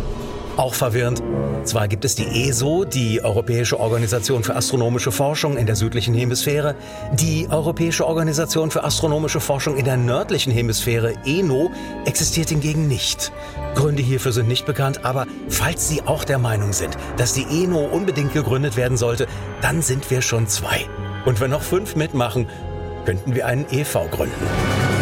Auch verwirrend. Zwar gibt es die ESO, die Europäische Organisation für astronomische Forschung in der südlichen Hemisphäre, die Europäische Organisation für astronomische Forschung in der nördlichen Hemisphäre, ENO, existiert hingegen nicht. Gründe hierfür sind nicht bekannt, aber falls Sie auch der Meinung sind, dass die ENO unbedingt gegründet werden sollte, dann sind wir schon zwei. Und wenn noch fünf mitmachen, könnten wir einen EV gründen.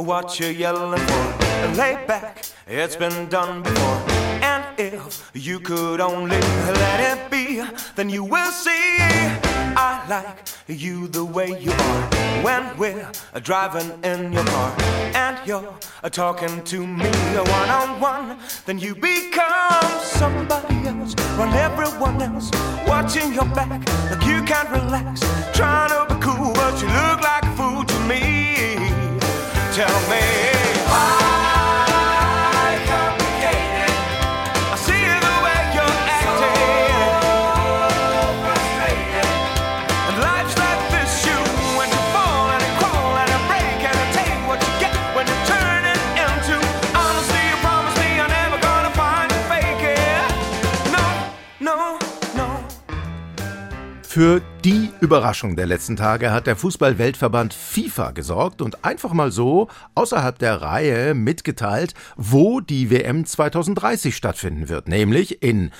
What you're yelling for? Lay back, it's been done before. And if you could only let it be, then you will see I like you the way you are. When we're driving in your car and you're talking to me one on one, then you become somebody else. when everyone else watching your back like you can't relax. Trying to be cool, but you look like Tell me Für die Überraschung der letzten Tage hat der Fußball-Weltverband FIFA gesorgt und einfach mal so außerhalb der Reihe mitgeteilt, wo die WM 2030 stattfinden wird, nämlich in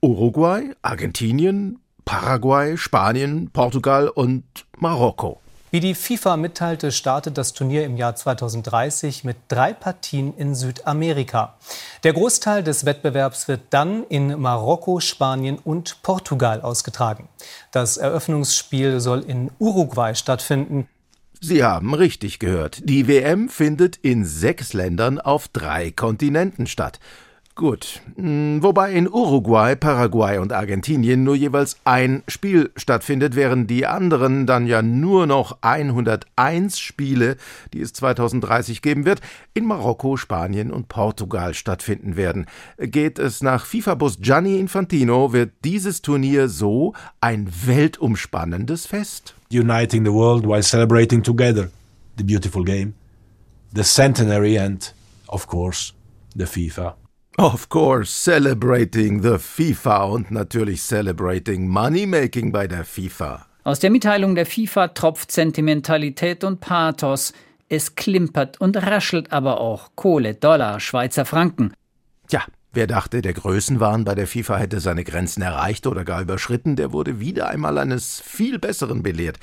Uruguay, Argentinien, Paraguay, Spanien, Portugal und Marokko. Wie die FIFA mitteilte, startet das Turnier im Jahr 2030 mit drei Partien in Südamerika. Der Großteil des Wettbewerbs wird dann in Marokko, Spanien und Portugal ausgetragen. Das Eröffnungsspiel soll in Uruguay stattfinden. Sie haben richtig gehört. Die WM findet in sechs Ländern auf drei Kontinenten statt. Gut, hm, wobei in Uruguay, Paraguay und Argentinien nur jeweils ein Spiel stattfindet, während die anderen dann ja nur noch 101 Spiele, die es 2030 geben wird, in Marokko, Spanien und Portugal stattfinden werden. Geht es nach FIFA-Boss Gianni Infantino, wird dieses Turnier so ein weltumspannendes Fest. Uniting the world while celebrating together the beautiful game, the centenary and, of course, the FIFA. Of course, celebrating the FIFA und natürlich celebrating Moneymaking bei der FIFA. Aus der Mitteilung der FIFA tropft Sentimentalität und Pathos. Es klimpert und raschelt aber auch Kohle, Dollar, Schweizer Franken. Tja, wer dachte, der Größenwahn bei der FIFA hätte seine Grenzen erreicht oder gar überschritten, der wurde wieder einmal eines viel Besseren belehrt.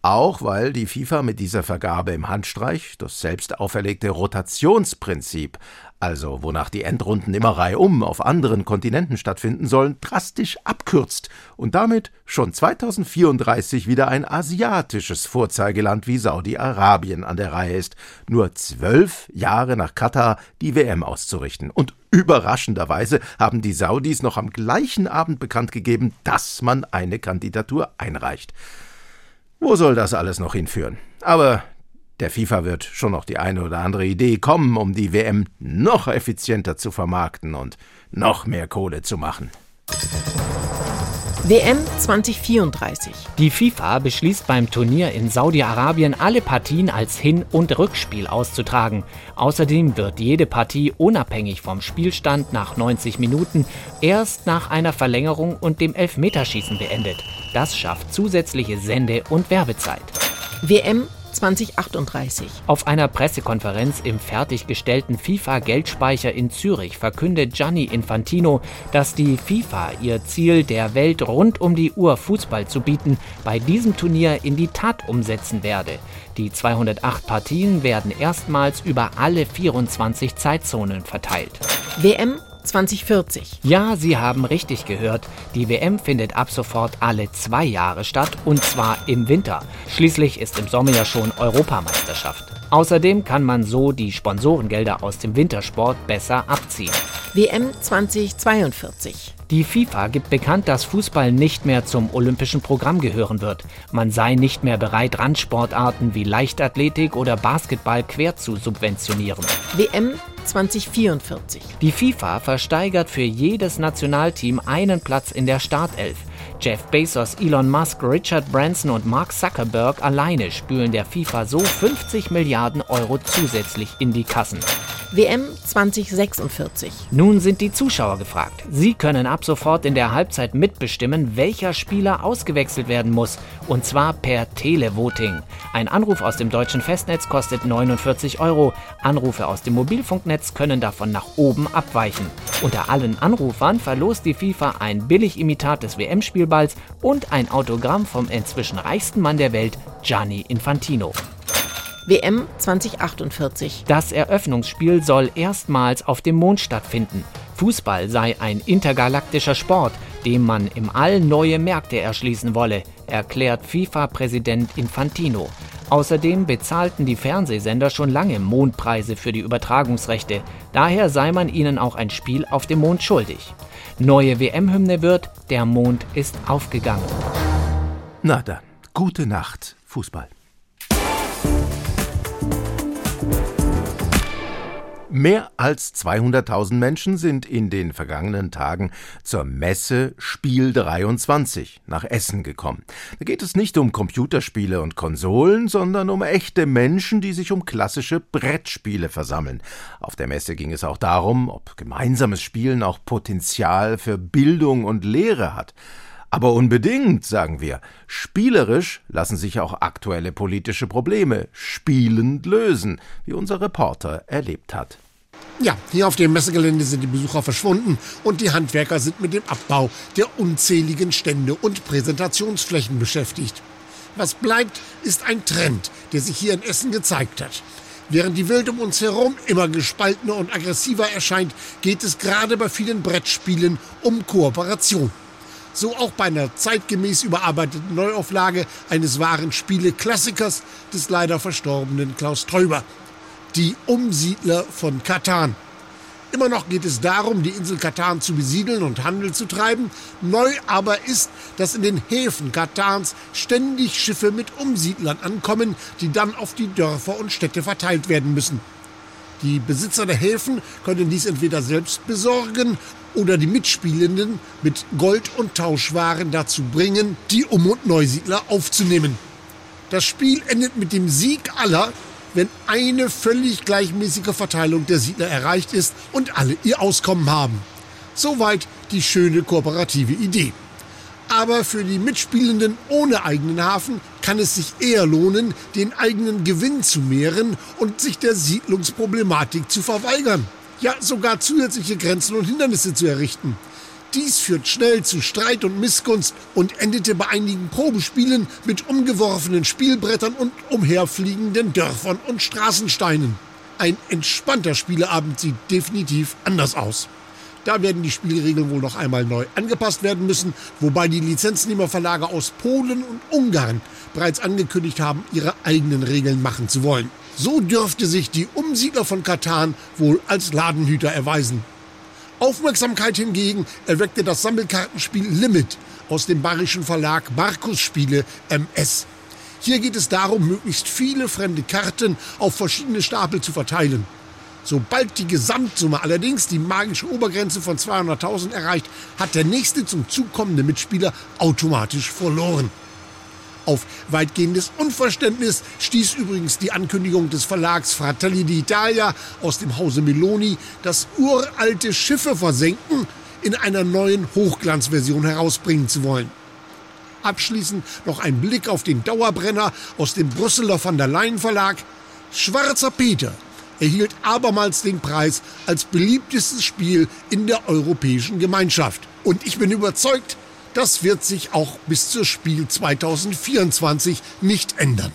Auch weil die FIFA mit dieser Vergabe im Handstreich das selbst auferlegte Rotationsprinzip also wonach die Endrunden immer reihum auf anderen Kontinenten stattfinden sollen, drastisch abkürzt und damit schon 2034 wieder ein asiatisches Vorzeigeland wie Saudi-Arabien an der Reihe ist, nur zwölf Jahre nach Katar die WM auszurichten. Und überraschenderweise haben die Saudis noch am gleichen Abend bekannt gegeben, dass man eine Kandidatur einreicht. Wo soll das alles noch hinführen? Aber der FIFA wird schon noch die eine oder andere Idee kommen, um die WM noch effizienter zu vermarkten und noch mehr Kohle zu machen. WM 2034. Die FIFA beschließt beim Turnier in Saudi-Arabien alle Partien als Hin- und Rückspiel auszutragen. Außerdem wird jede Partie unabhängig vom Spielstand nach 90 Minuten erst nach einer Verlängerung und dem Elfmeterschießen beendet. Das schafft zusätzliche Sende- und Werbezeit. WM 2038. Auf einer Pressekonferenz im fertiggestellten FIFA-Geldspeicher in Zürich verkündet Gianni Infantino, dass die FIFA ihr Ziel, der Welt rund um die Uhr Fußball zu bieten, bei diesem Turnier in die Tat umsetzen werde. Die 208 Partien werden erstmals über alle 24 Zeitzonen verteilt. WM 2040. Ja, Sie haben richtig gehört. Die WM findet ab sofort alle zwei Jahre statt und zwar im Winter. Schließlich ist im Sommer ja schon Europameisterschaft. Außerdem kann man so die Sponsorengelder aus dem Wintersport besser abziehen. WM 2042. Die FIFA gibt bekannt, dass Fußball nicht mehr zum olympischen Programm gehören wird. Man sei nicht mehr bereit, Randsportarten wie Leichtathletik oder Basketball quer zu subventionieren. WM 2044. Die FIFA versteigert für jedes Nationalteam einen Platz in der Startelf. Jeff Bezos, Elon Musk, Richard Branson und Mark Zuckerberg alleine spülen der FIFA so 50 Milliarden Euro zusätzlich in die Kassen. WM 2046. Nun sind die Zuschauer gefragt. Sie können ab sofort in der Halbzeit mitbestimmen, welcher Spieler ausgewechselt werden muss. Und zwar per Televoting. Ein Anruf aus dem deutschen Festnetz kostet 49 Euro. Anrufe aus dem Mobilfunknetz können davon nach oben abweichen. Unter allen Anrufern verlost die FIFA ein Billigimitat des WM-Spielballs und ein Autogramm vom inzwischen reichsten Mann der Welt, Gianni Infantino. WM 2048. Das Eröffnungsspiel soll erstmals auf dem Mond stattfinden. Fußball sei ein intergalaktischer Sport, dem man im All neue Märkte erschließen wolle, erklärt FIFA-Präsident Infantino. Außerdem bezahlten die Fernsehsender schon lange Mondpreise für die Übertragungsrechte. Daher sei man ihnen auch ein Spiel auf dem Mond schuldig. Neue WM-Hymne wird Der Mond ist aufgegangen. Na dann, gute Nacht, Fußball. Mehr als 200.000 Menschen sind in den vergangenen Tagen zur Messe Spiel 23 nach Essen gekommen. Da geht es nicht um Computerspiele und Konsolen, sondern um echte Menschen, die sich um klassische Brettspiele versammeln. Auf der Messe ging es auch darum, ob gemeinsames Spielen auch Potenzial für Bildung und Lehre hat. Aber unbedingt, sagen wir. Spielerisch lassen sich auch aktuelle politische Probleme spielend lösen, wie unser Reporter erlebt hat. Ja, hier auf dem Messegelände sind die Besucher verschwunden und die Handwerker sind mit dem Abbau der unzähligen Stände und Präsentationsflächen beschäftigt. Was bleibt, ist ein Trend, der sich hier in Essen gezeigt hat. Während die Welt um uns herum immer gespaltener und aggressiver erscheint, geht es gerade bei vielen Brettspielen um Kooperation. So auch bei einer zeitgemäß überarbeiteten Neuauflage eines wahren Spiele-Klassikers des leider verstorbenen Klaus Teuber die Umsiedler von Katan. Immer noch geht es darum, die Insel Katan zu besiedeln und Handel zu treiben. Neu aber ist, dass in den Häfen Katans ständig Schiffe mit Umsiedlern ankommen, die dann auf die Dörfer und Städte verteilt werden müssen. Die Besitzer der Häfen können dies entweder selbst besorgen oder die Mitspielenden mit Gold und Tauschwaren dazu bringen, die Um- und Neusiedler aufzunehmen. Das Spiel endet mit dem Sieg aller, wenn eine völlig gleichmäßige Verteilung der Siedler erreicht ist und alle ihr Auskommen haben. Soweit die schöne kooperative Idee. Aber für die Mitspielenden ohne eigenen Hafen kann es sich eher lohnen, den eigenen Gewinn zu mehren und sich der Siedlungsproblematik zu verweigern. Ja, sogar zusätzliche Grenzen und Hindernisse zu errichten. Dies führt schnell zu Streit und Missgunst und endete bei einigen Probespielen mit umgeworfenen Spielbrettern und umherfliegenden Dörfern und Straßensteinen. Ein entspannter Spieleabend sieht definitiv anders aus. Da werden die Spielregeln wohl noch einmal neu angepasst werden müssen, wobei die Lizenznehmerverlage aus Polen und Ungarn bereits angekündigt haben, ihre eigenen Regeln machen zu wollen. So dürfte sich die Umsiedler von Katan wohl als Ladenhüter erweisen. Aufmerksamkeit hingegen erweckte das Sammelkartenspiel Limit aus dem bayerischen Verlag Markus Spiele MS. Hier geht es darum, möglichst viele fremde Karten auf verschiedene Stapel zu verteilen. Sobald die Gesamtsumme allerdings die magische Obergrenze von 200.000 erreicht, hat der nächste zum Zug kommende Mitspieler automatisch verloren. Auf weitgehendes Unverständnis stieß übrigens die Ankündigung des Verlags Fratelli d'Italia aus dem Hause Meloni, das uralte Schiffe versenken in einer neuen Hochglanzversion herausbringen zu wollen. Abschließend noch ein Blick auf den Dauerbrenner aus dem Brüsseler van der Leyen Verlag. Schwarzer Peter erhielt abermals den Preis als beliebtestes Spiel in der Europäischen Gemeinschaft. Und ich bin überzeugt, das wird sich auch bis zur Spiel 2024 nicht ändern.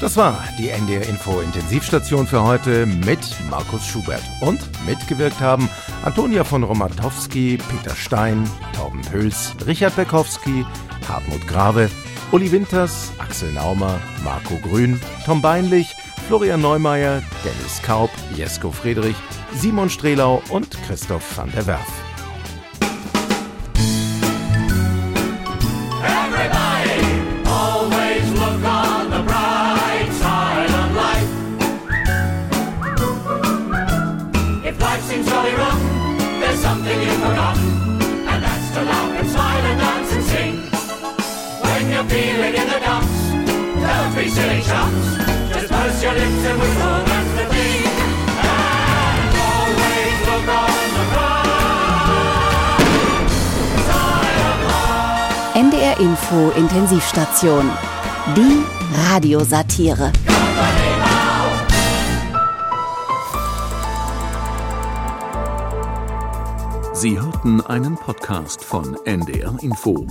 Das war die NDR Info Intensivstation für heute mit Markus Schubert. Und mitgewirkt haben Antonia von Romatowski, Peter Stein, Torben Hüls, Richard Bekowski, Hartmut Grave, Uli Winters, Axel Naumer, Marco Grün, Tom Beinlich, Florian Neumeier, Dennis Kaub, Jesko Friedrich, Simon Strelau und Christoph van der Werf. Info Intensivstation. Die Radiosatire. Sie hörten einen Podcast von NDR Info.